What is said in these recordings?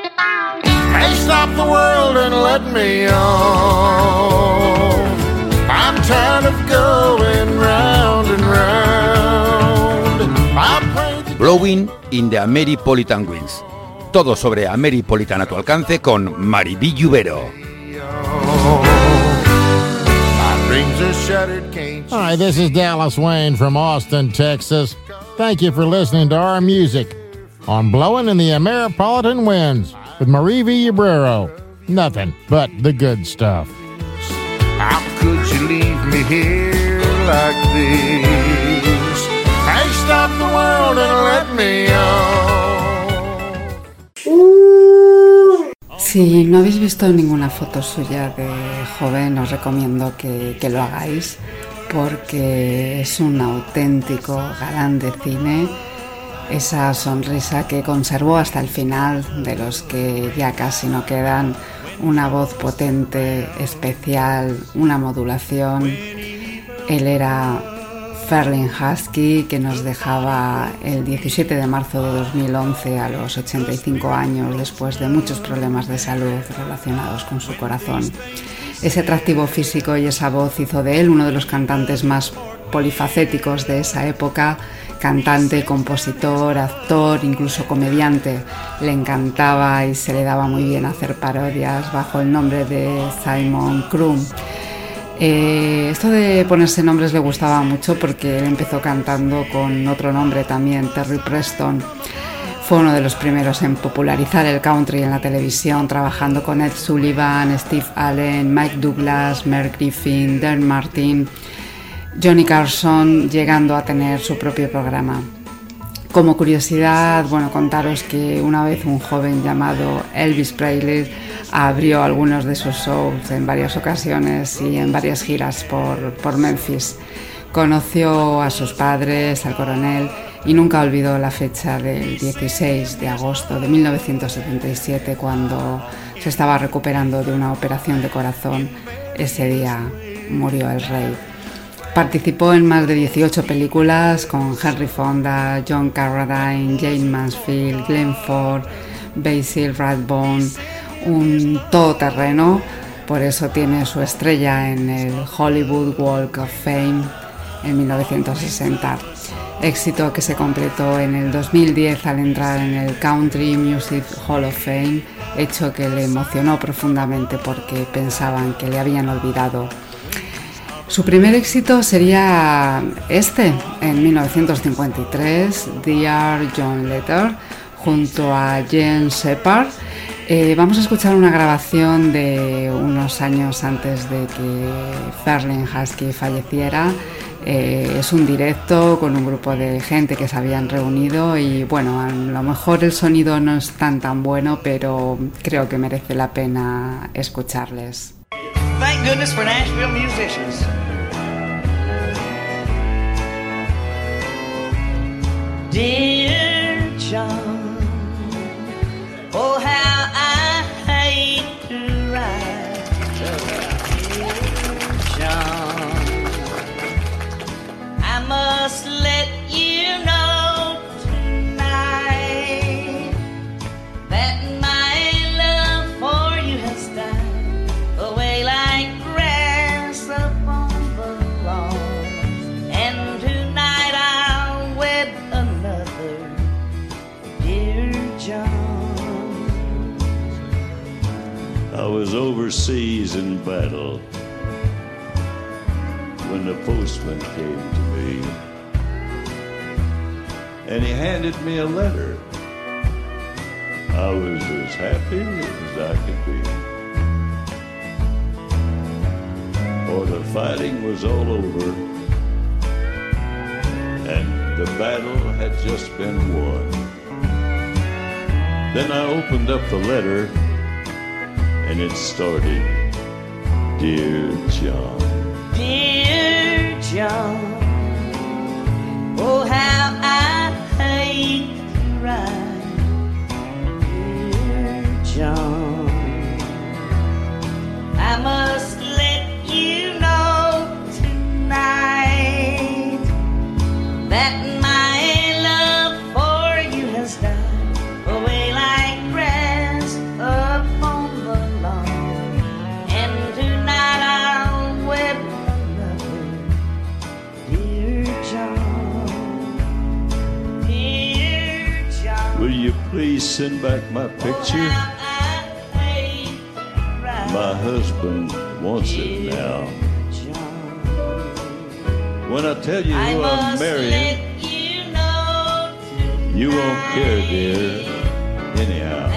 Hey, stop the world and let me on. I'm tired of going round and round. Blowing in the Ameripolitan Winds. Todo sobre Ameripolitan a tu alcance con Maribí Lluvero. Hi, this is Dallas Wayne from Austin, Texas. Thank you for listening to our music on Blowing in the Ameripolitan Winds with Marie Villabrero. Nothing but the good stuff. How could you leave me here like this? Hey, stop the world and let me on. Si no habéis visto ninguna foto suya de joven, os recomiendo que, que lo hagáis porque es un auténtico galán de cine esa sonrisa que conservó hasta el final, de los que ya casi no quedan, una voz potente, especial, una modulación. Él era Ferlin Husky, que nos dejaba el 17 de marzo de 2011 a los 85 años después de muchos problemas de salud relacionados con su corazón. Ese atractivo físico y esa voz hizo de él uno de los cantantes más polifacéticos de esa época cantante, compositor, actor, incluso comediante. Le encantaba y se le daba muy bien hacer parodias bajo el nombre de Simon Krum. Eh, esto de ponerse nombres le gustaba mucho porque él empezó cantando con otro nombre también, Terry Preston. Fue uno de los primeros en popularizar el country en la televisión, trabajando con Ed Sullivan, Steve Allen, Mike Douglas, Merv Griffin, Dan Martin Johnny Carson llegando a tener su propio programa. Como curiosidad, bueno, contaros que una vez un joven llamado Elvis Presley abrió algunos de sus shows en varias ocasiones y en varias giras por, por Memphis. Conoció a sus padres, al coronel, y nunca olvidó la fecha del 16 de agosto de 1977 cuando se estaba recuperando de una operación de corazón. Ese día murió el rey. Participó en más de 18 películas con Henry Fonda, John Carradine, Jane Mansfield, Glenn Ford, Basil Rathbone, un todoterreno, por eso tiene su estrella en el Hollywood Walk of Fame en 1960. Éxito que se completó en el 2010 al entrar en el Country Music Hall of Fame, hecho que le emocionó profundamente porque pensaban que le habían olvidado su primer éxito sería este, en 1953, Dear John Letter, junto a James Shepard. Eh, vamos a escuchar una grabación de unos años antes de que Ferlin Husky falleciera. Eh, es un directo con un grupo de gente que se habían reunido y bueno, a lo mejor el sonido no es tan tan bueno, pero creo que merece la pena escucharles. Thank goodness for Nashville musicians. Dear John, oh how overseas in battle when the postman came to me. And he handed me a letter. I was as happy as I could be. For the fighting was all over, and the battle had just been won. Then I opened up the letter and it started Dear John. Dear John, oh, how I hate to write. Send back my picture? My husband wants it now. When I tell you who I'm marrying, you won't care, dear, anyhow.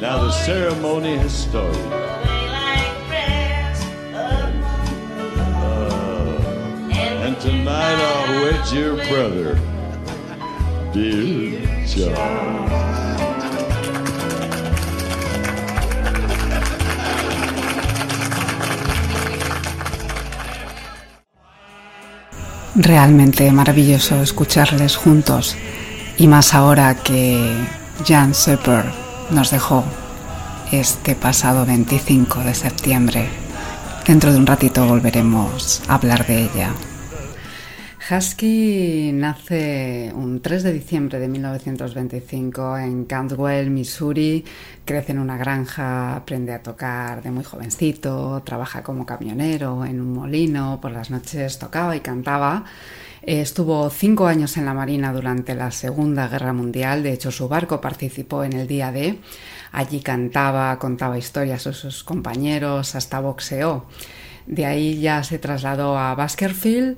Now the ceremony has started. Uh, and tonight I'll wed your brother, dear Realmente maravilloso escucharles juntos y más ahora que Jan Sepper nos dejó este pasado 25 de septiembre. Dentro de un ratito volveremos a hablar de ella. Husky nace un 3 de diciembre de 1925 en Cantwell, Missouri. Crece en una granja, aprende a tocar de muy jovencito, trabaja como camionero en un molino, por las noches tocaba y cantaba. Eh, estuvo cinco años en la Marina durante la Segunda Guerra Mundial, de hecho su barco participó en el día D. Allí cantaba, contaba historias a sus compañeros, hasta boxeó. De ahí ya se trasladó a Baskerville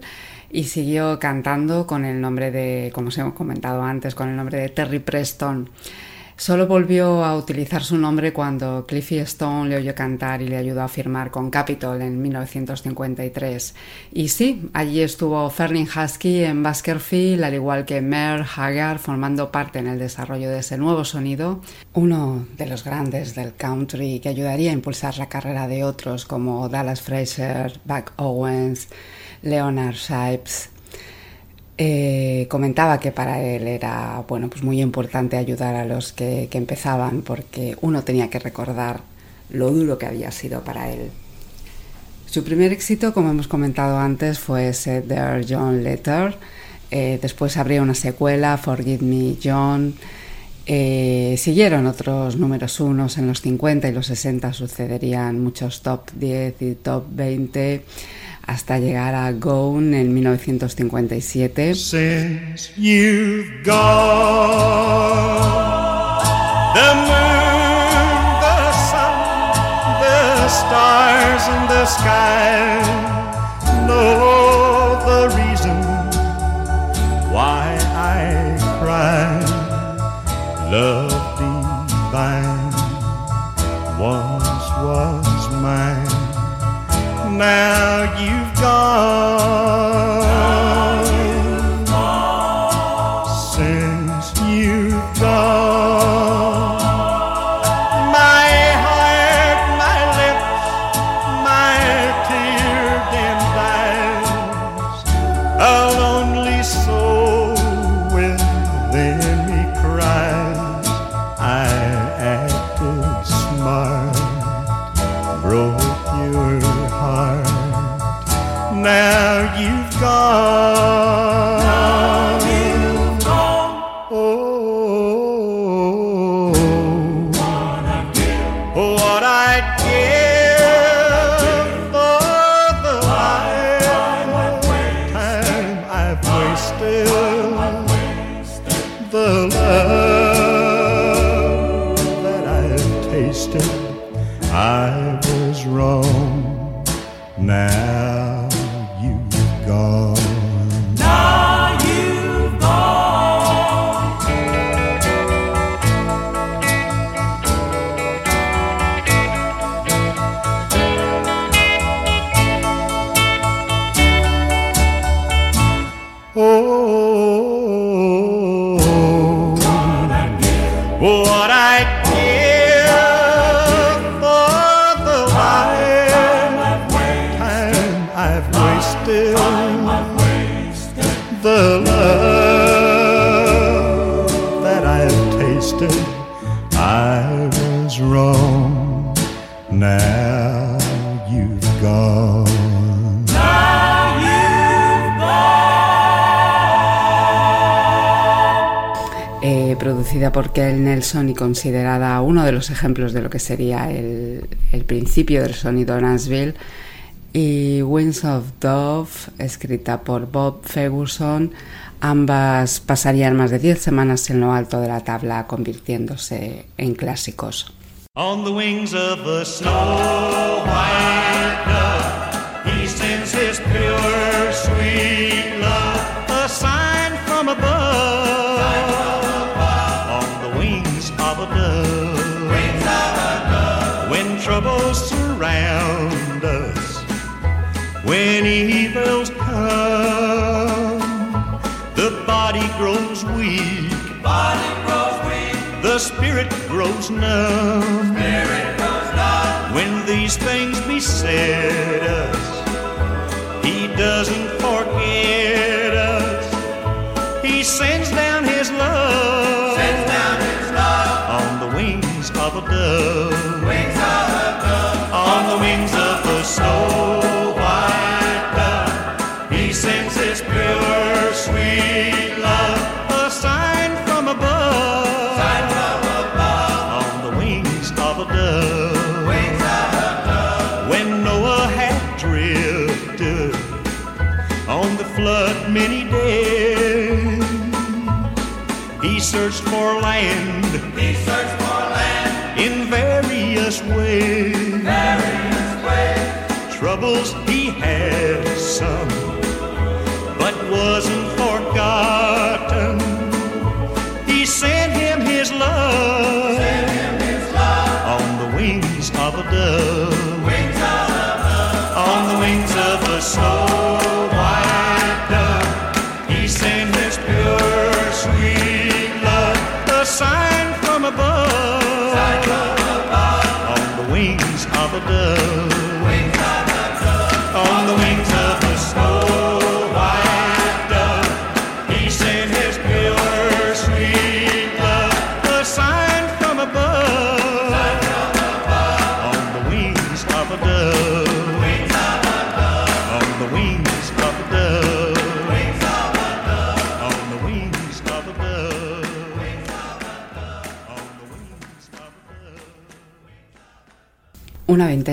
y siguió cantando con el nombre de, como os hemos comentado antes, con el nombre de Terry Preston. Solo volvió a utilizar su nombre cuando Cliffy Stone le oyó cantar y le ayudó a firmar con Capitol en 1953. Y sí, allí estuvo Fernie Husky en Baskerville, al igual que Mer Haggard, formando parte en el desarrollo de ese nuevo sonido. Uno de los grandes del country que ayudaría a impulsar la carrera de otros como Dallas Fraser, Buck Owens, Leonard Shipes, eh, comentaba que para él era bueno, pues muy importante ayudar a los que, empezaban porque uno tenía que recordar lo duro que había sido para él. Su primer éxito, como hemos comentado antes, fue Set There John Letter. Eh, después habría una secuela, Forgive Me John. Eh, siguieron otros números unos en los 50 y los 60, sucederían muchos top 10 y top 20 hasta llegar a Gone en 1957. Since you've gone, the moon, the sun, the stars in the sky know the reason why I cry. Love Now you've gone. Producida por Kel Nelson y considerada uno de los ejemplos de lo que sería el, el principio del sonido Nashville. Y Wings of Dove, escrita por Bob Ferguson, Ambas pasarían más de 10 semanas en lo alto de la tabla, convirtiéndose en clásicos. On the wings of the snow white dove, he sends his pure when evils come, the body grows weak. Body grows weak. The spirit grows numb. Spirit grows numb. When these things beset us, He doesn't forget us. He sends down His love. Sends down His love on the wings of a dove. Wings of a dove. On the wings of the snow searched for land. He searched for land in various ways. Various ways. Troubles he had some but wasn't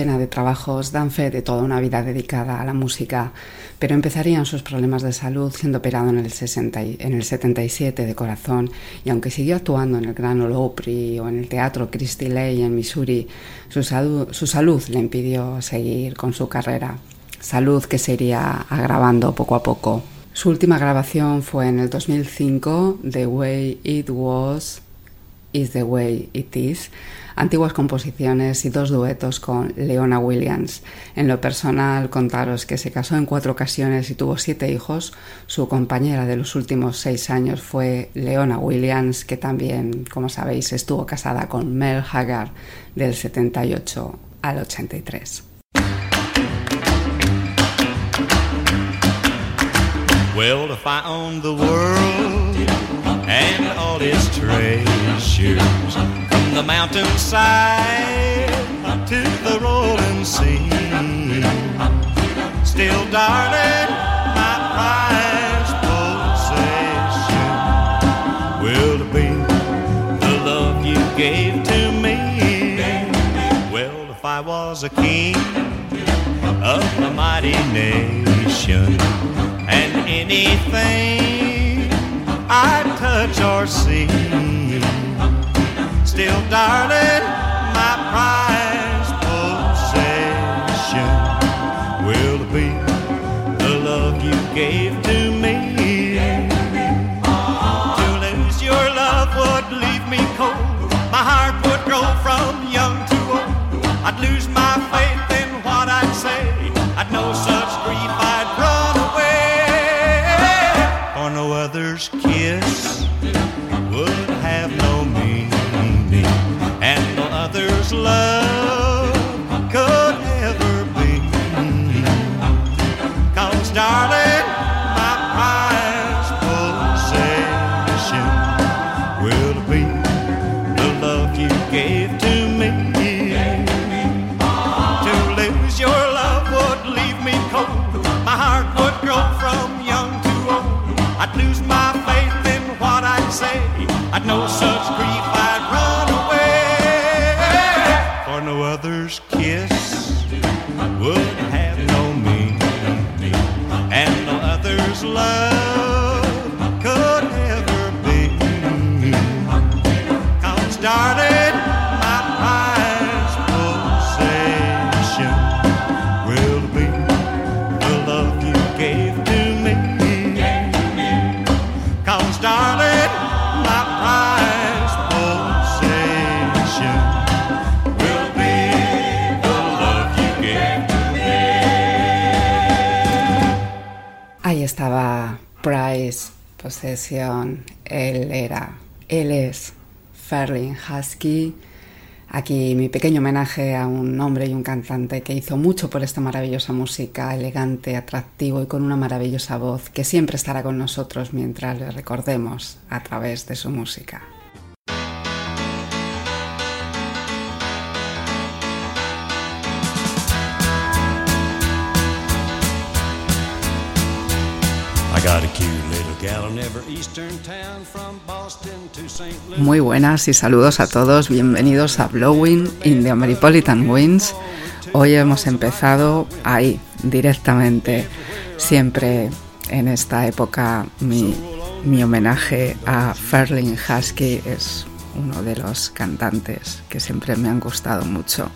veintena de trabajos dan fe de toda una vida dedicada a la música, pero empezarían sus problemas de salud siendo operado en el, 60 y- en el 77 de corazón y aunque siguió actuando en el Gran Ole Opry o en el Teatro Christie Ley en Missouri, su su salud le impidió seguir con su carrera, salud que se iría agravando poco a poco. Su última grabación fue en el 2005, The Way It Was Is the Way It Is, antiguas composiciones y dos duetos con Leona Williams. En lo personal, contaros que se casó en cuatro ocasiones y tuvo siete hijos. Su compañera de los últimos seis años fue Leona Williams, que también, como sabéis, estuvo casada con Mel Haggard del 78 al 83. Well, if I and all his treasures, from the mountainside to the rolling sea, still, darling, my prized possession will be the love you gave to me. Well, if I was a king of a mighty nation and anything I touch or see. Still, darling, my prized possession will be the love you gave to me. To lose your love would leave me cold. My heart would grow from young to old. I'd lose my faith in posesión. Él era, él es Ferlin Husky. Aquí mi pequeño homenaje a un hombre y un cantante que hizo mucho por esta maravillosa música, elegante, atractivo y con una maravillosa voz que siempre estará con nosotros mientras le recordemos a través de su música. I got Muy buenas y saludos a todos, bienvenidos a Blowing in the Ameripolitan Winds. Hoy hemos empezado ahí, directamente, siempre en esta época mi, mi homenaje a Ferlin Husky es uno de los cantantes que siempre me han gustado mucho.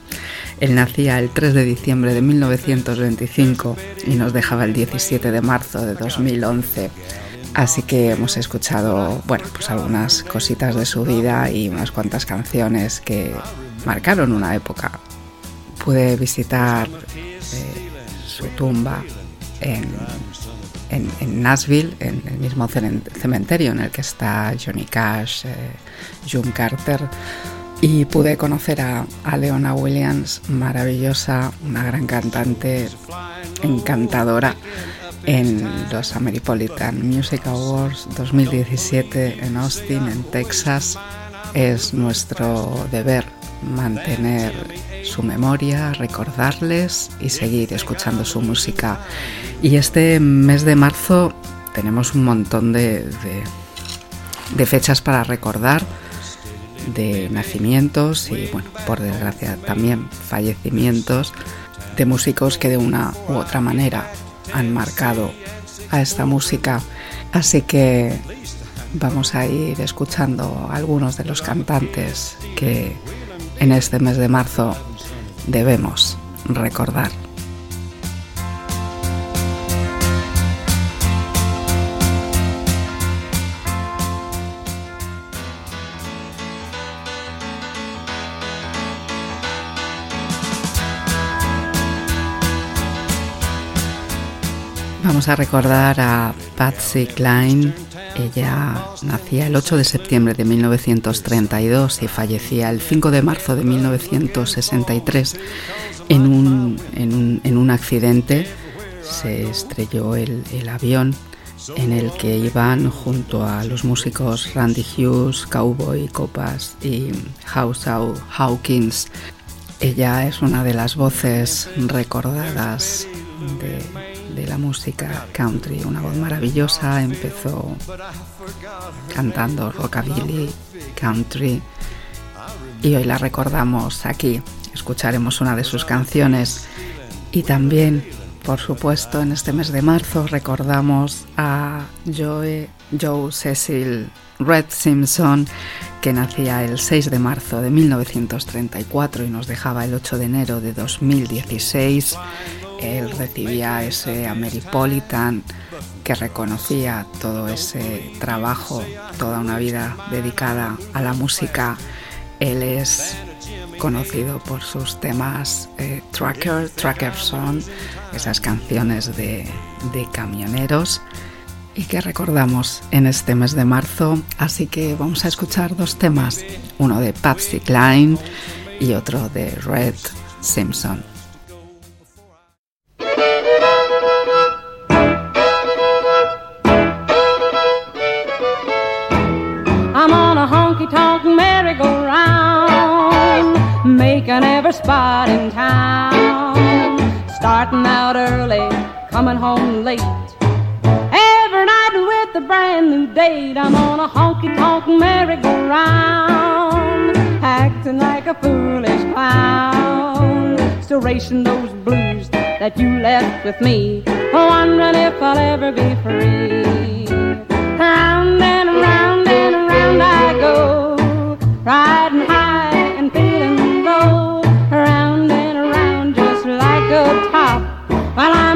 Él nacía el 3 de diciembre de 1925 y nos dejaba el 17 de marzo de 2011. Así que hemos escuchado, bueno, pues algunas cositas de su vida y unas cuantas canciones que marcaron una época. Pude visitar eh, su tumba en, en, Nashville, en el mismo cementerio en el que está Johnny Cash, eh, June Carter, y pude conocer a, a, Leona Williams, maravillosa, una gran cantante, encantadora, en los Ameripolitan Music Awards 2017 en Austin, en Texas. Es nuestro deber mantener su memoria, recordarles y seguir escuchando su música. Y este mes de marzo tenemos un montón de, de, fechas para recordar de nacimientos y, bueno, por desgracia también fallecimientos de músicos que de una u otra manera han marcado a esta música. Así que vamos a ir escuchando algunos de los cantantes que en este mes de marzo debemos recordar. Vamos a recordar a Patsy Cline. Ella nacía el 8 de septiembre de 1932 y fallecía el 5 de marzo de 1963 en un, en un, en un accidente. Se estrelló el, el, avión en el que iban junto a los músicos Randy Hughes, Cowboy Copas y House Hawkins. Ella es una de las voces recordadas de, de la música country, una voz maravillosa, empezó cantando rockabilly, country y hoy la recordamos aquí, escucharemos una de sus canciones. Y también, por supuesto, en este mes de marzo recordamos a Joe, Joe Cecil Red Simpson, que nacía el 6 de marzo de 1934 y nos dejaba el 8 de enero de 2016 él recibía ese Ameripolitan que reconocía todo ese trabajo, toda una vida dedicada a la música. Él es conocido por sus temas eh, Tracker, Tracker Song, esas canciones de, de camioneros y que recordamos en este mes de marzo. Así que vamos a escuchar dos temas, uno de Patsy Cline y otro de Red Simpson. Starting out early, coming home late. Every night with a brand new date. I'm on a honky tonk merry-go-round, acting like a foolish clown. Still racing those blues that you left with me, wondering if I'll ever be free. Round and round and round I go riding high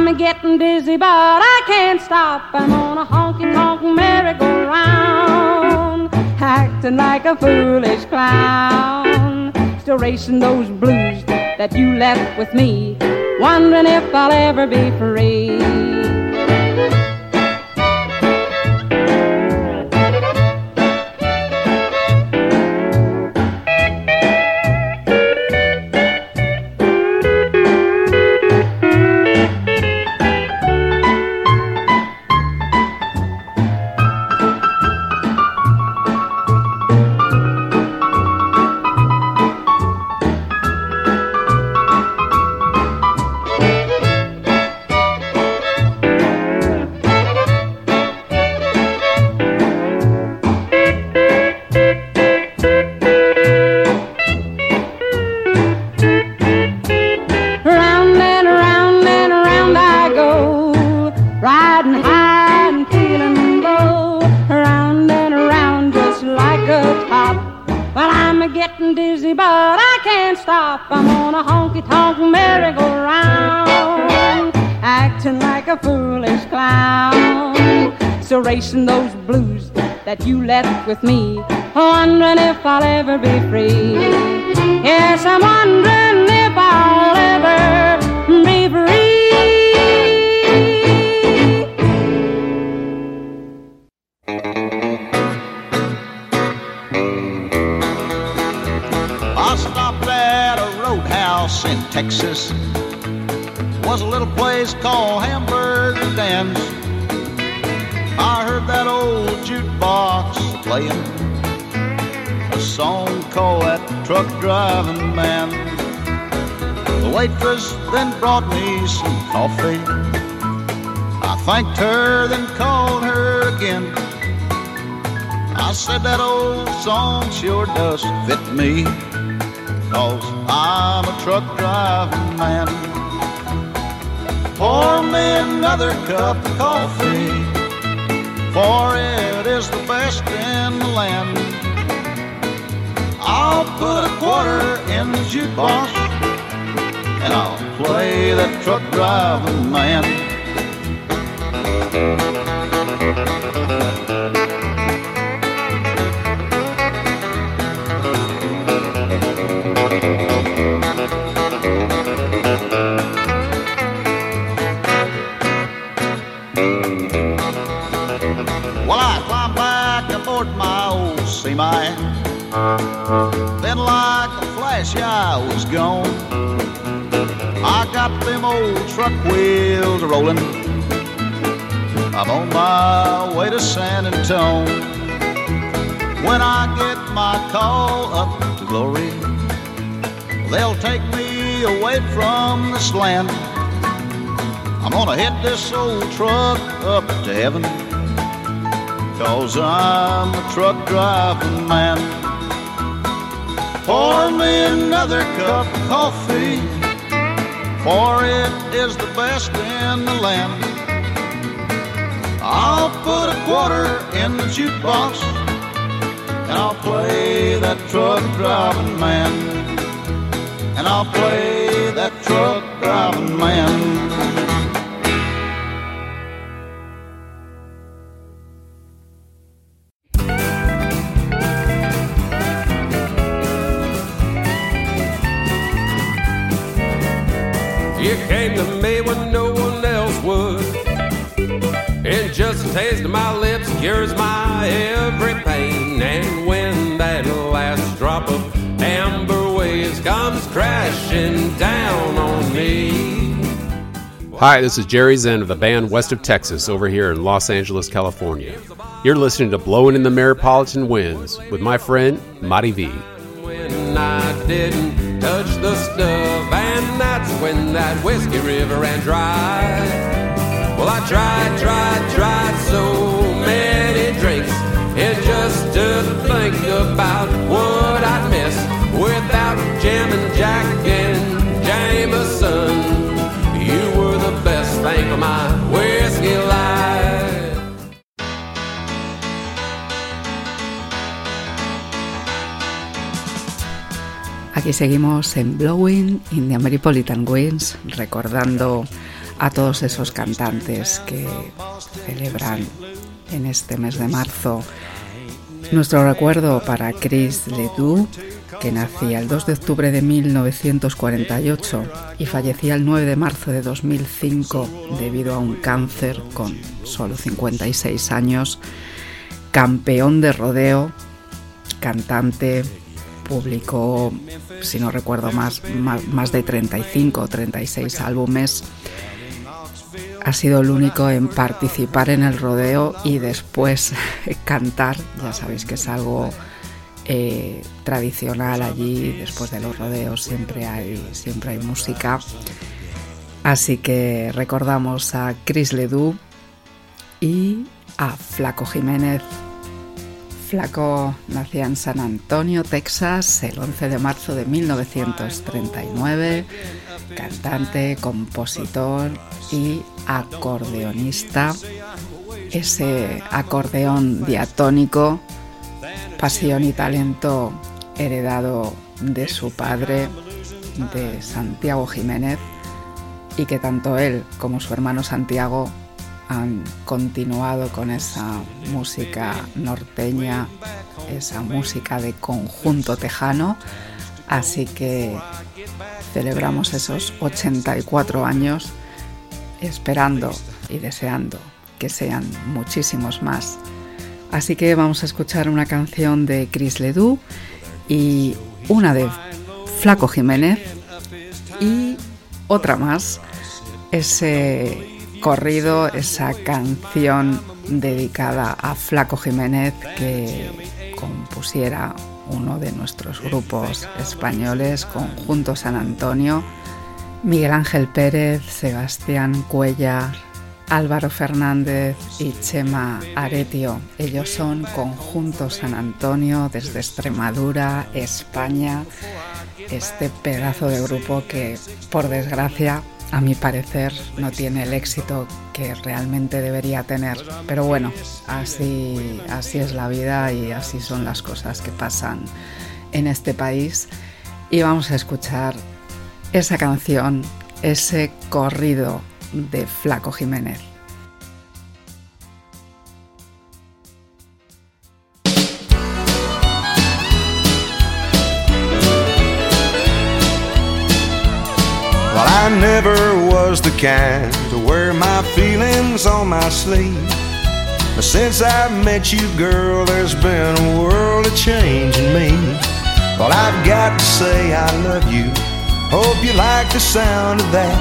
I'm getting dizzy, but I can't stop. I'm on a honky tonk merry-go-round, acting like a foolish clown, still racing those blues that you left with me, wondering if I'll ever be free. Cause I'm a truck driving man. Pour me another cup of coffee, for it is the best in the land. I'll put a quarter in the jukebox, and I'll play that truck driving man. Then, like a flash, I was gone. I got them old truck wheels rolling. I'm on my way to San Antone. When I get my call up to glory, they'll take me away from this land. I'm gonna hit this old truck up to heaven. Cause I'm a truck driving man. Pour me another cup of coffee, for it is the best in the land. I'll put a quarter in the jukebox, and I'll play that truck driving man. And I'll play that truck driving man. Taste of my lips cures my every pain. And when that last drop of amber waves comes crashing down on me. Hi, this is Jerry Zen of the band West of Texas over here in Los Angeles, California. You're listening to Blowing in the Metropolitan Winds with my friend, Marty V. When I didn't touch the stuff, and that's when that whiskey river ran dry. I tried, tried, tried so many drinks, and just to think about what I'd miss without Jim and Jack and Jameson. You were the best thing of my whiskey life. Aquí seguimos en Blowing in the Ameripolitan Winds, recordando a todos esos cantantes que celebran en este mes de marzo. Nuestro recuerdo para Chris Ledoux, que nacía el 2 de octubre de 1948 y fallecía el 9 de marzo de 2005 debido a un cáncer con solo 56 años, campeón de rodeo, cantante, publicó, si no recuerdo más, más, de 35 o 36 álbumes. Ha sido el único en participar en el rodeo y después cantar. Ya sabéis que es algo eh, tradicional allí. Después de los rodeos siempre hay, siempre hay música. Así que recordamos a Chris Ledoux y a Flaco Jiménez Flaco nacía en San Antonio, Texas, el 11 de marzo de 1939, cantante, compositor y acordeonista. Ese acordeón diatónico, pasión y talento heredado de su padre, de Santiago Jiménez, y que tanto él como su hermano Santiago han continuado con esa música norteña, esa música de conjunto tejano. Así que celebramos esos 84 años esperando y deseando que sean muchísimos más. Así que vamos a escuchar una canción de Chris Ledoux y una de Flaco Jiménez y otra más, ese corrido esa canción dedicada a Flaco Jiménez que compusiera uno de nuestros grupos españoles, Conjunto San Antonio, Miguel Ángel Pérez, Sebastián Cuella, Álvaro Fernández y Chema Aretio. Ellos son Conjunto San Antonio desde Extremadura, España. Este pedazo de grupo que, por desgracia, a mi parecer no tiene el éxito que realmente debería tener. Pero bueno, así, así es la vida y así son las cosas que pasan en este país. Y vamos a escuchar esa canción, ese corrido de Flaco Jiménez. Never was the kind to wear my feelings on my sleeve. But since I met you, girl, there's been a world of change in me. Well, I've got to say I love you. Hope you like the sound of that.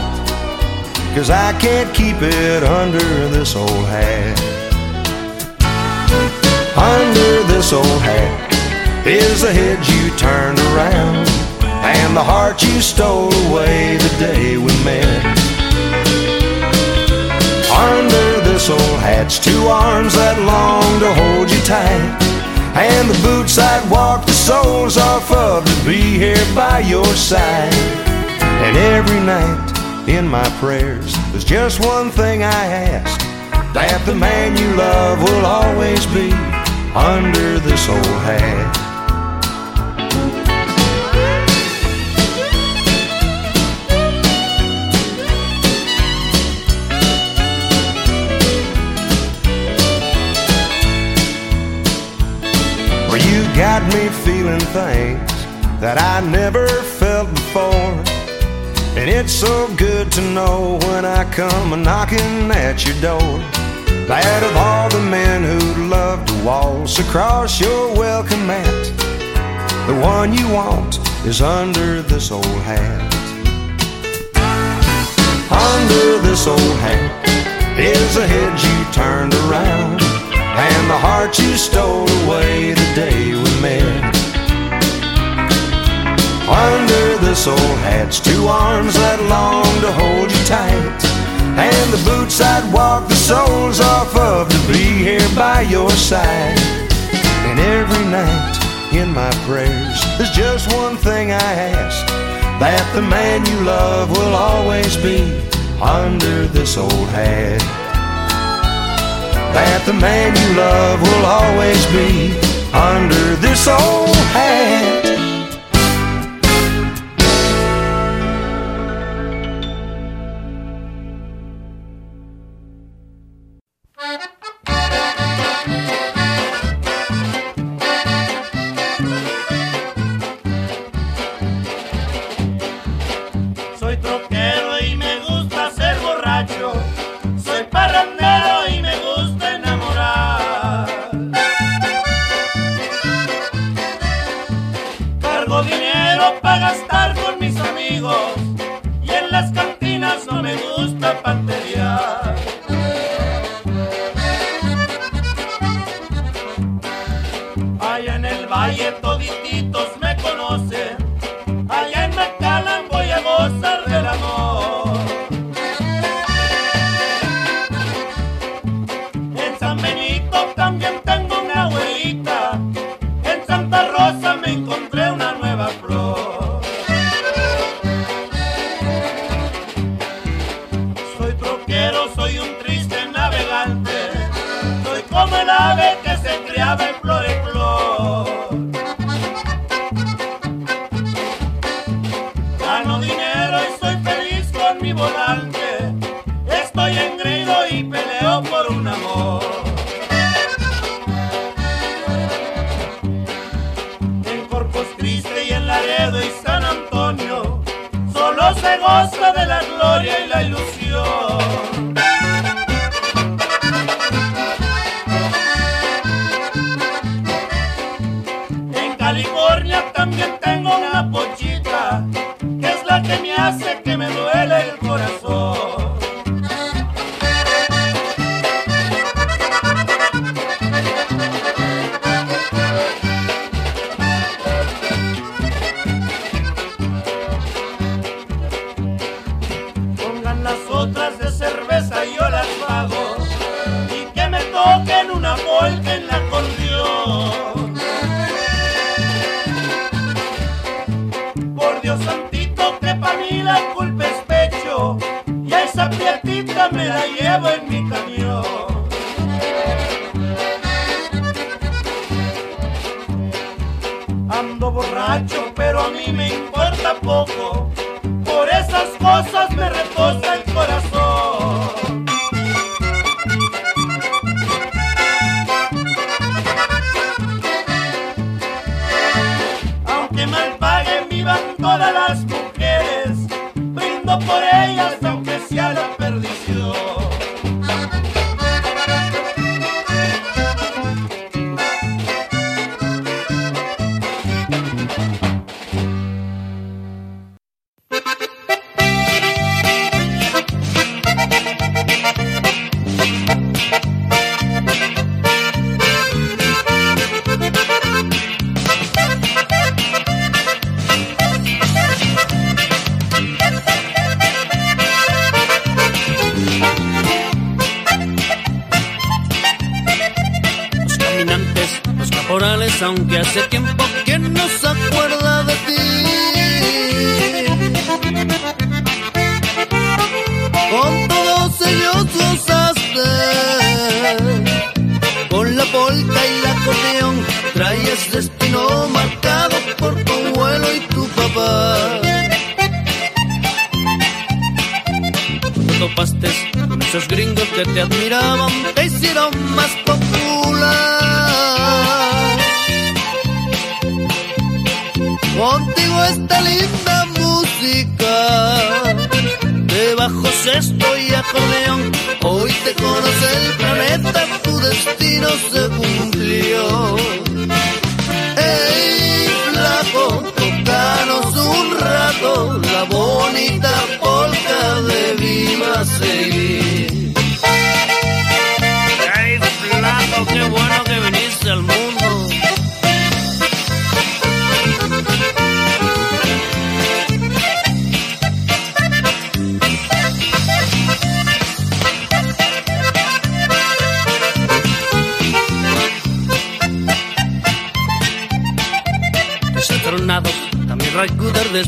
Cause I can't keep it under this old hat. Under this old hat is the head you turned around and the heart you stole away the day we met. Under this old hat's two arms that long to hold you tight, and the boots I'd walk the soles off of to be here by your side. And every night in my prayers, there's just one thing I ask that the man you love will always be under this old hat. Got me feeling things that I never felt before. And it's so good to know when I come a knocking at your door. That of all the men who'd love to waltz across your welcome mat, the one you want is under this old hat. Under this old hat is a head you turned around and the heart you stole away the day we met. Under this old hat's two arms that long to hold you tight, and the boots I'd walk the soles off of to be here by your side. And every night in my prayers, there's just one thing I ask that the man you love will always be under this old hat that the man you love will always be under this old hat. Esos gringos que te admiraban te hicieron más popular. Contigo esta linda música. Debajo sexto y acordeón, hoy te conoce el planeta, tu destino se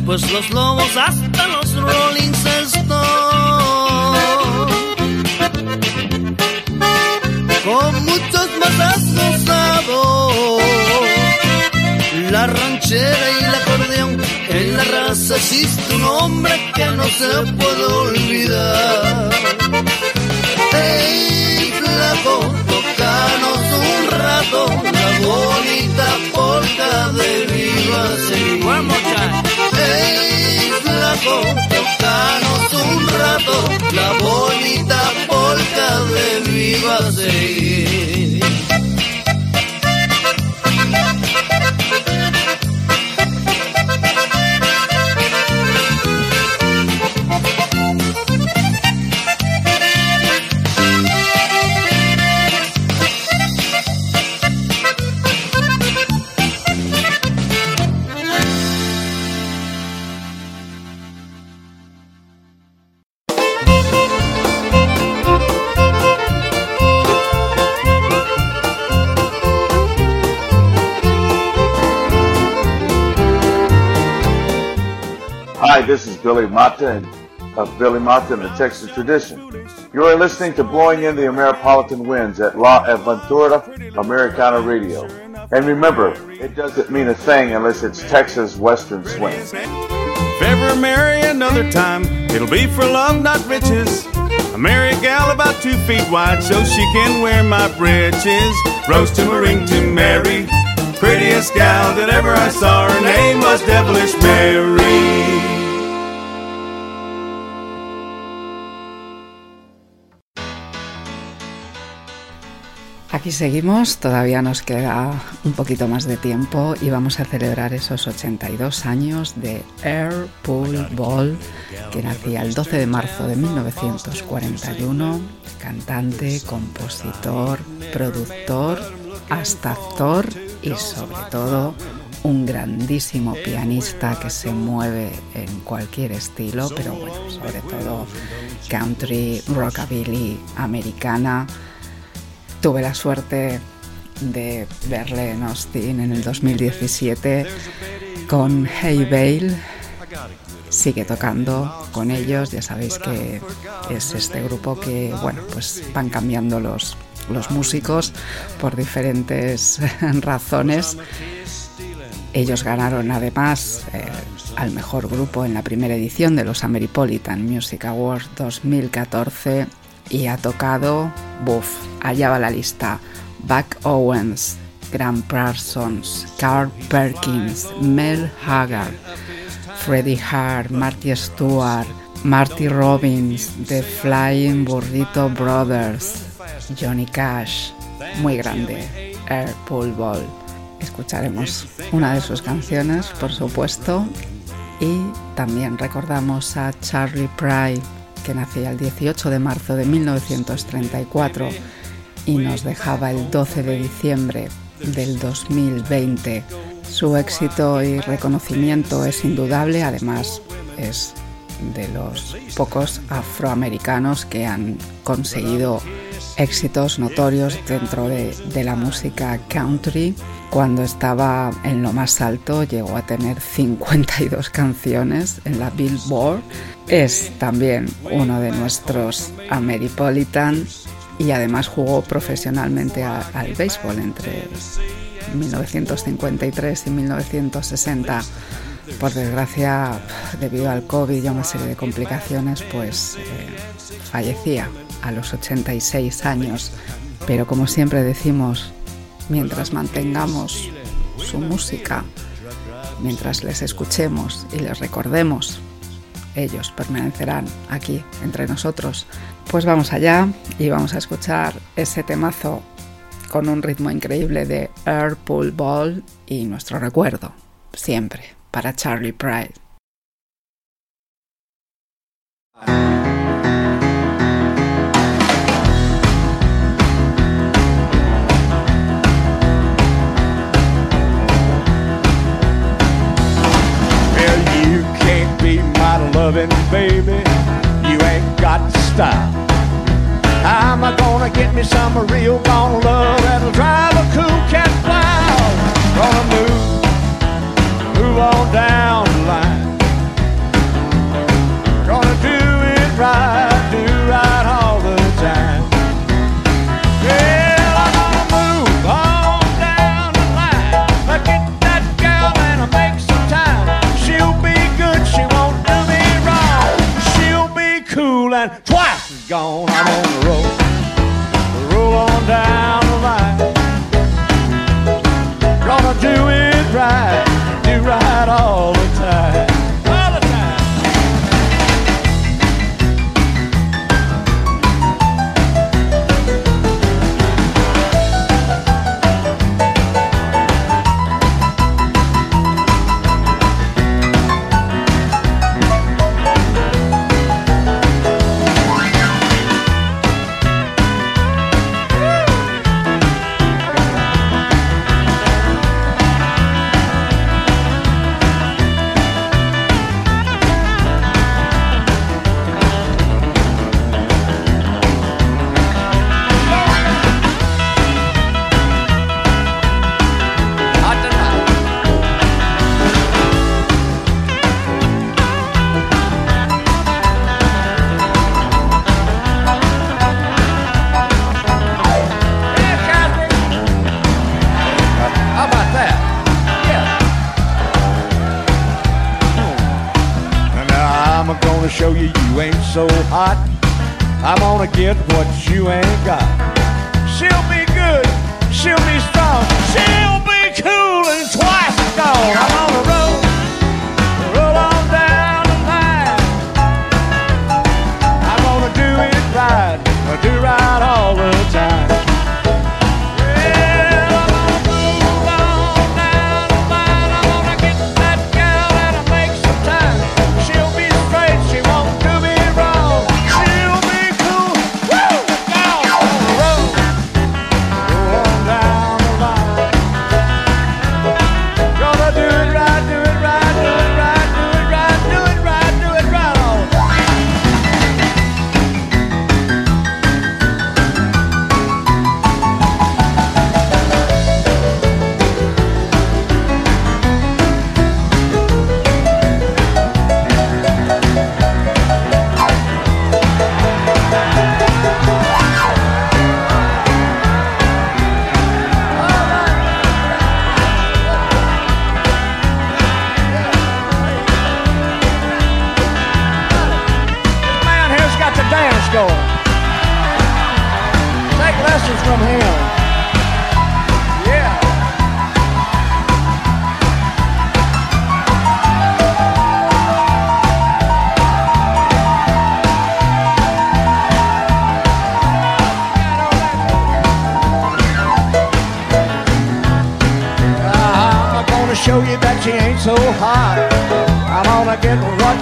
pues los lobos hacen jealousy. And of Billy and the Texas Tradition. You are listening to Blowing in the Ameripolitan Winds at La Aventura Americana Radio. And remember, it doesn't mean a thing unless it's Texas Western Swing. If ever marry another time, it'll be for love, not riches. I marry a gal about two feet wide so she can wear my breeches. Rose to a ring to marry. Prettiest gal that ever I saw. Her name was Devilish Mary. Aquí seguimos, todavía nos queda un poquito más de tiempo y vamos a celebrar esos 82 años de Air Pool Ball, que nacía el 12 de marzo de 1941, cantante, compositor, productor, hasta actor y sobre todo un grandísimo pianista que se mueve en cualquier estilo, pero bueno, sobre todo country, rockabilly, americana Tuve la suerte de verle en Austin en el 2017 con Hey Bale. Sigue tocando con ellos, ya sabéis que es este grupo que, bueno, pues van cambiando los, los músicos por diferentes razones. Ellos ganaron además eh, al mejor grupo en la primera edición de los Ameripolitan Music Awards 2014 y ha tocado, buff, allá va la lista, Buck Owens, Grant Parsons, Carl Perkins, Mel Haggard, Freddie Hart, Marty Stewart, Marty Robbins, The Flying Burrito Brothers, Johnny Cash, muy grande, Air Pool Ball. Escucharemos una de sus canciones, por supuesto, y también recordamos a Charlie Pride que nacía el 18 de marzo de 1934 y nos dejaba el 12 de diciembre del 2020. Su éxito y reconocimiento es indudable, además es de los pocos afroamericanos que han conseguido éxitos notorios dentro de, de, la música country. Cuando estaba en lo más alto llegó a tener 52 canciones en la Billboard. Es también uno de nuestros Ameripolitan y además jugó profesionalmente al béisbol entre 1953 y 1960. Por desgracia, debido al COVID y a una serie de complicaciones, pues eh, fallecía a los 86 años. Pero como siempre decimos, mientras mantengamos su música, mientras les escuchemos y les recordemos, ellos permanecerán aquí entre nosotros. Pues vamos allá y vamos a escuchar ese temazo con un ritmo increíble de Air Pool Ball y nuestro recuerdo, siempre, para Charlie Pride. Loving, baby. You ain't got style. How am I gonna get me some real gone love that'll drive a cool cat wild? Gonna move, move on down gone. hot. I'm gonna get what you ain't got. She'll be good. She'll be strong. She'll show you that she ain't so hot. I'm gonna get what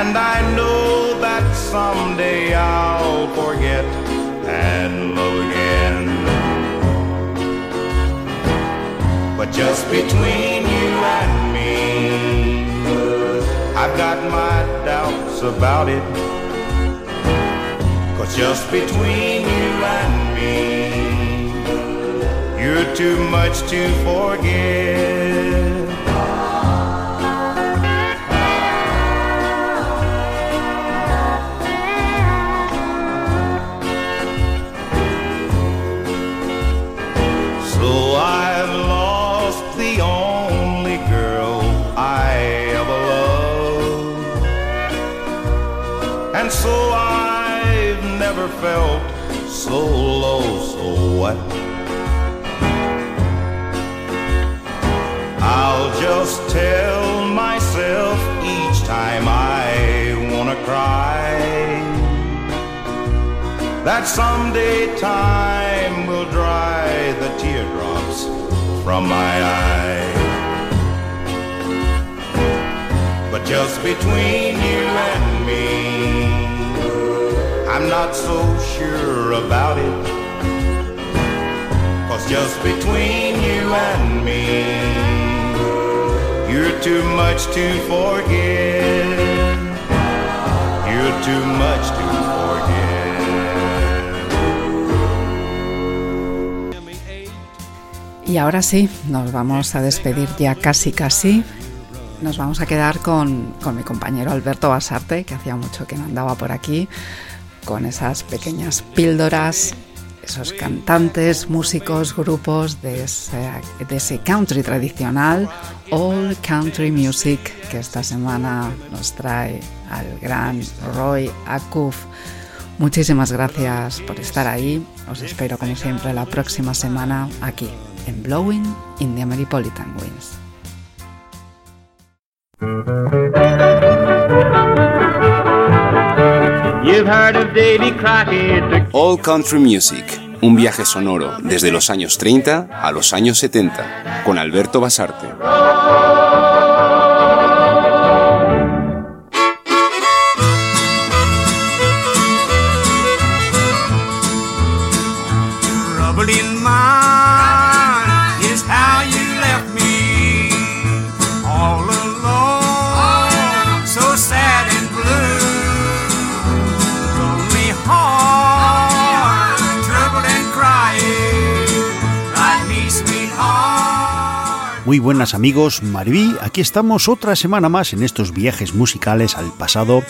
And I know that someday I'll forget and love again. But just between you and me, I've got my doubts about it. Cause just between you and me, you're too much to forget. tell myself each time I wanna cry that someday time will dry the teardrops from my eye. But just between you and me, I'm not so sure about it. Cause just between you and me, Y ahora sí, nos vamos a despedir ya casi casi. Nos vamos a quedar con, con mi compañero Alberto Basarte, que hacía mucho que no andaba por aquí, con esas pequeñas píldoras esos cantantes, músicos, grupos de ese, country tradicional, All Country Music, que esta semana nos trae al gran Roy Acuff. Muchísimas gracias por estar ahí. Os espero como siempre la próxima semana aquí en Blowing in the Ameripolitan Winds. All Country Music, un viaje sonoro desde los años 30 a los años 70, con Alberto Basarte. Muy buenas amigos, Maribí, aquí estamos otra semana más en estos viajes musicales al pasado,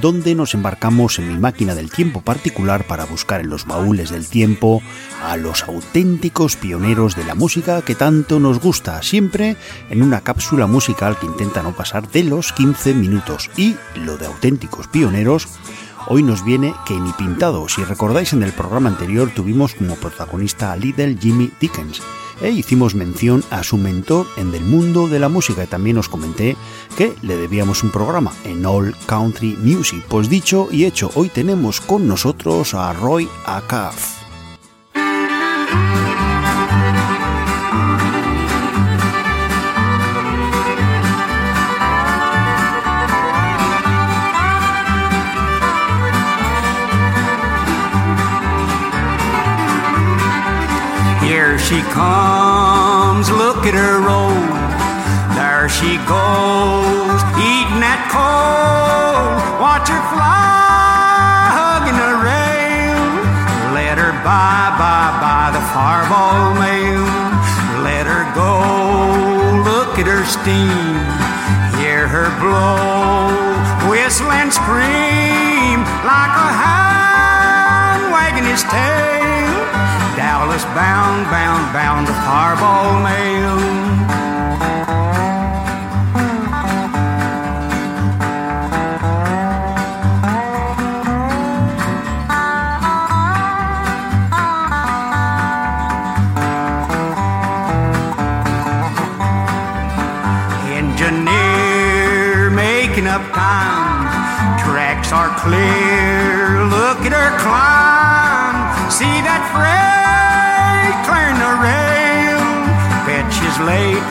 donde nos embarcamos en mi máquina del tiempo particular para buscar en los baúles del tiempo a los auténticos pioneros de la música que tanto nos gusta, siempre en una cápsula musical que intenta no pasar de los 15 minutos. Y lo de auténticos pioneros Hoy nos viene que pintado. Si recordáis en el programa anterior tuvimos como protagonista a Little Jimmy Dickens e hicimos mención a su mentor en el mundo de la música y también os comenté que le debíamos un programa en All Country Music. Pues dicho y hecho, hoy tenemos con nosotros a Roy Acuff. She comes, look at her roll. There she goes, eating that coal. Watch her fly, hugging the rail. Let her by, by, by the fireball mail. Let her go, look at her steam. Hear her blow, whistle and scream like a hound wagging his tail. Dallas bound, bound, bound to fireball mail.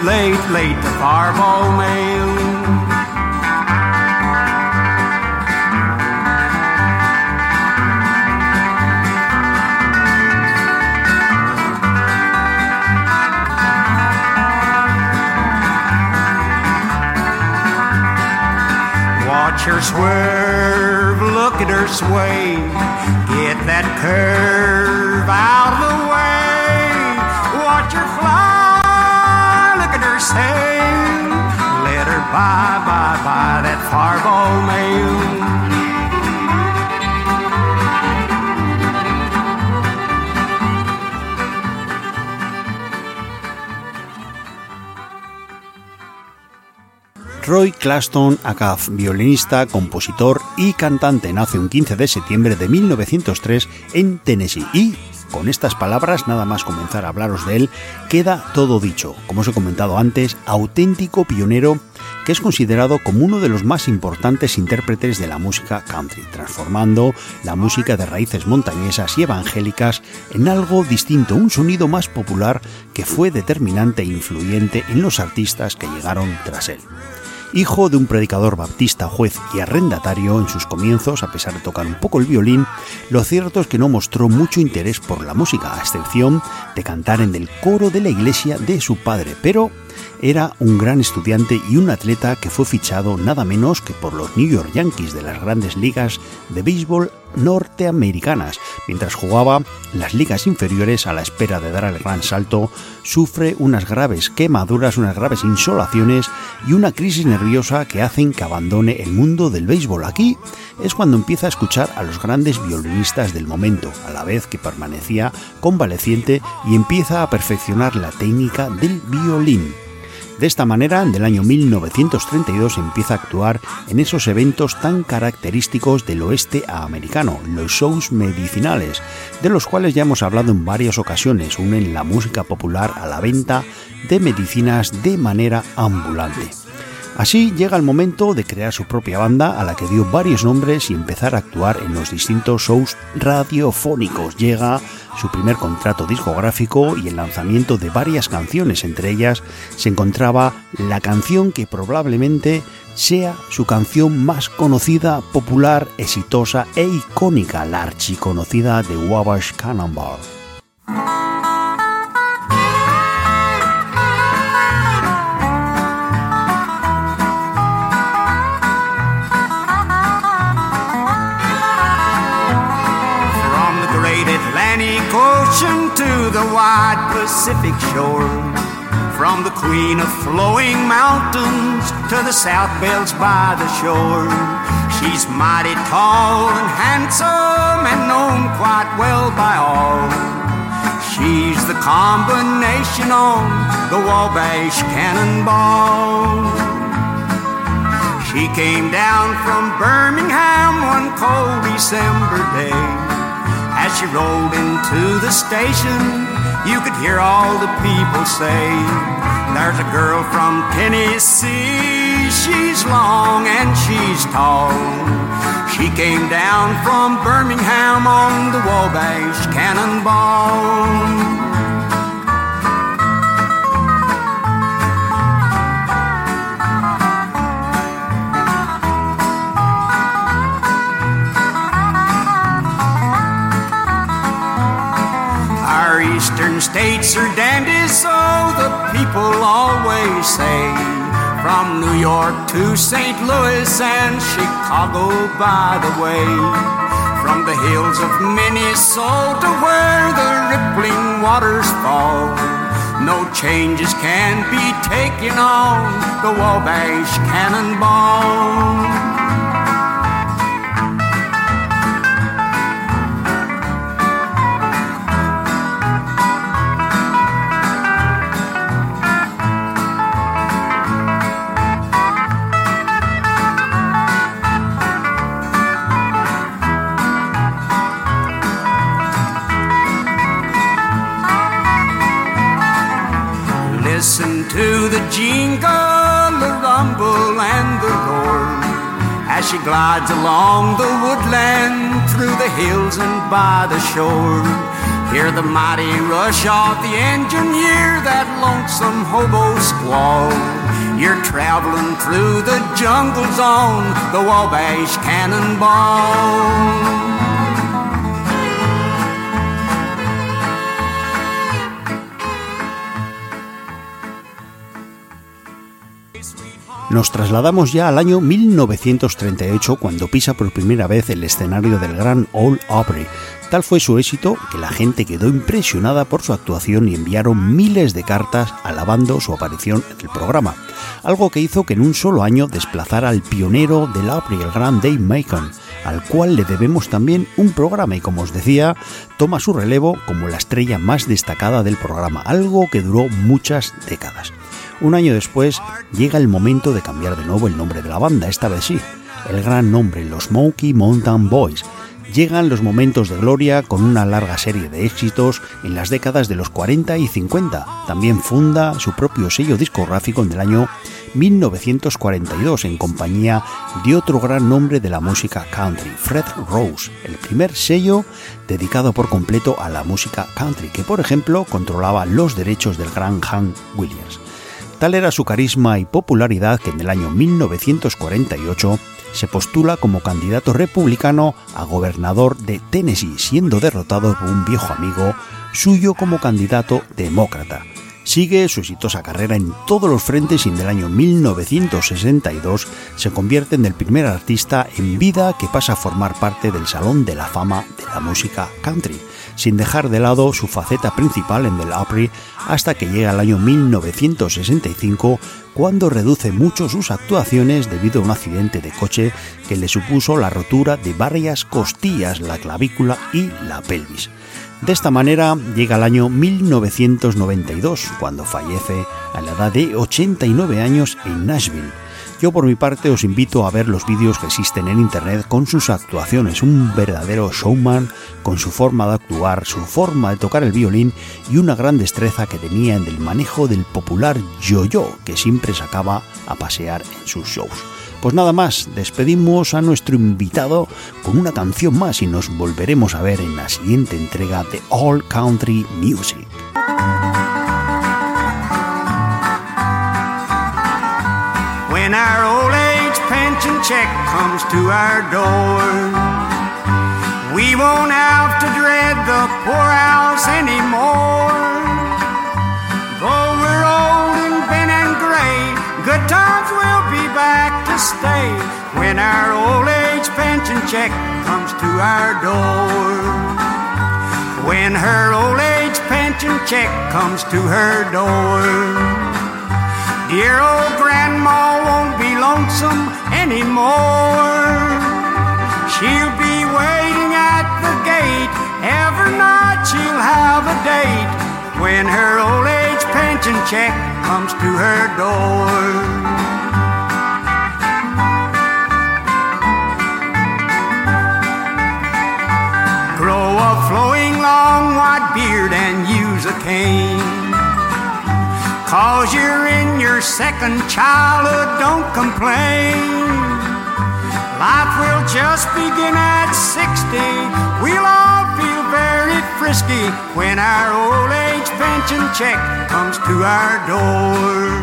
Late, late, to fireball mail. Watch her swerve, look at her sway. Get that curve out sail. Let her by, by, by that mail. Roy Claston Acuff, violinista, compositor y cantante, nace un 15 de septiembre de 1903 en Tennessee y con estas palabras, nada más comenzar a hablaros de él, queda todo dicho. Como os he comentado antes, auténtico pionero que es considerado como uno de los más importantes intérpretes de la música country, transformando la música de raíces montañesas y evangélicas en algo distinto, un sonido más popular que fue determinante e influyente en los artistas que llegaron tras él. Hijo de un predicador baptista, juez y arrendatario en sus comienzos, a pesar de tocar un poco el violín, lo cierto es que no mostró mucho interés por la música, a excepción de cantar en el coro de la iglesia de su padre, pero era un gran estudiante y un atleta que fue fichado nada menos que por los New York Yankees de las grandes ligas de béisbol norteamericanas. Mientras jugaba las ligas inferiores a la espera de dar el gran salto, sufre unas graves quemaduras, unas graves insolaciones y una crisis nerviosa que hacen que abandone el mundo del béisbol. Aquí es cuando empieza a escuchar a los grandes violinistas del momento, a la vez que permanecía convaleciente y empieza a perfeccionar la técnica del violín. De esta manera, en el año 1932 empieza a actuar en esos eventos tan característicos del oeste americano, los shows medicinales, de los cuales ya hemos hablado en varias ocasiones, unen la música popular a la venta de medicinas de manera ambulante. Así llega el momento de crear su propia banda a la que dio varios nombres y empezar a actuar en los distintos shows radiofónicos. Llega su primer contrato discográfico y el lanzamiento de varias canciones, entre ellas se encontraba la canción que probablemente sea su canción más conocida, popular, exitosa e icónica, la archiconocida de Wabash Cannonball. The wide Pacific shore. From the queen of flowing mountains to the south bells by the shore. She's mighty tall and handsome and known quite well by all. She's the combination on the Wabash Cannonball. She came down from Birmingham one cold December day. As she rolled into the station, you could hear all the people say, There's a girl from Tennessee, she's long and she's tall. She came down from Birmingham on the Wabash Cannonball. States are dandy, so the people always say. From New York to St. Louis and Chicago, by the way. From the hills of Minnesota where the rippling waters fall. No changes can be taken on the Wabash Cannonball. She glides along the woodland through the hills and by the shore. Hear the mighty rush of the engine, hear that lonesome hobo squall. You're traveling through the jungles on the Wabash Cannonball. Nos trasladamos ya al año 1938 cuando pisa por primera vez el escenario del Gran Ole Opry. Tal fue su éxito que la gente quedó impresionada por su actuación y enviaron miles de cartas alabando su aparición en el programa, algo que hizo que en un solo año desplazara al pionero del Opry, el gran Dave Macon, al cual le debemos también un programa y como os decía, toma su relevo como la estrella más destacada del programa, algo que duró muchas décadas. Un año después llega el momento de cambiar de nuevo el nombre de la banda, esta vez sí, el gran nombre, los Smoky Mountain Boys. Llegan los momentos de gloria con una larga serie de éxitos en las décadas de los 40 y 50. También funda su propio sello discográfico en el año 1942 en compañía de otro gran nombre de la música country, Fred Rose, el primer sello dedicado por completo a la música country, que por ejemplo controlaba los derechos del gran Hank Williams. Tal era su carisma y popularidad que en el año 1948 se postula como candidato republicano a gobernador de Tennessee, siendo derrotado por un viejo amigo suyo como candidato demócrata. Sigue su exitosa carrera en todos los frentes y en el año 1962 se convierte en el primer artista en vida que pasa a formar parte del Salón de la Fama de la Música Country, sin dejar de lado su faceta principal en el Opry hasta que llega el año 1965 cuando reduce mucho sus actuaciones debido a un accidente de coche que le supuso la rotura de varias costillas, la clavícula y la pelvis. De esta manera llega el año 1992, cuando fallece a la edad de 89 años en Nashville. Yo por mi parte os invito a ver los vídeos que existen en internet con sus actuaciones, un verdadero showman con su forma de actuar, su forma de tocar el violín y una gran destreza que tenía en el manejo del popular yo-yo que siempre sacaba a pasear en sus shows. Pues nada más, despedimos a nuestro invitado con una canción más y nos volveremos a ver en la siguiente entrega de All Country Music. We won't have to dread the poorhouse anymore. Good times will be back to stay when our old age pension check comes to our door. When her old age pension check comes to her door. Dear old grandma won't be lonesome anymore. She'll be waiting at the gate. Every night she'll have a date when her check comes to her door. Grow a flowing long white beard and use a cane. Cause you're in your second childhood, don't complain. Life will just begin at 60. We'll frisky when our old age pension check comes to our door.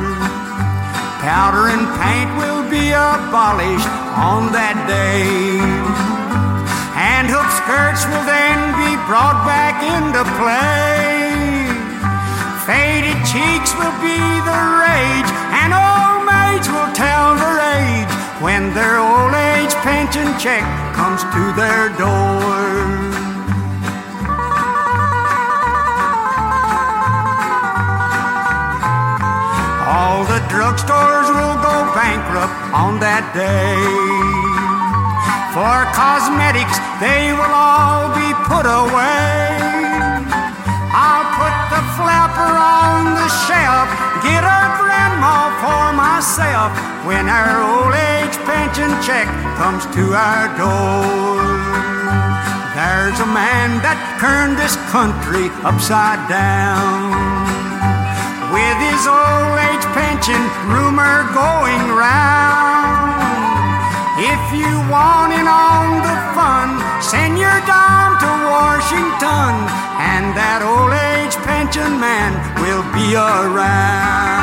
Powder and paint will be abolished on that day. And hook skirts will then be brought back into play. Faded cheeks will be the rage, and old maids will tell their age when their old age pension check comes to their door. Drugstores will go bankrupt on that day. For cosmetics, they will all be put away. I'll put the flapper on the shelf, get a grandma for myself when our old age pension check comes to our door. There's a man that turned this country upside down. With his old age pension rumor going round. If you want in on the fun, send your dime to Washington, and that old age pension man will be around.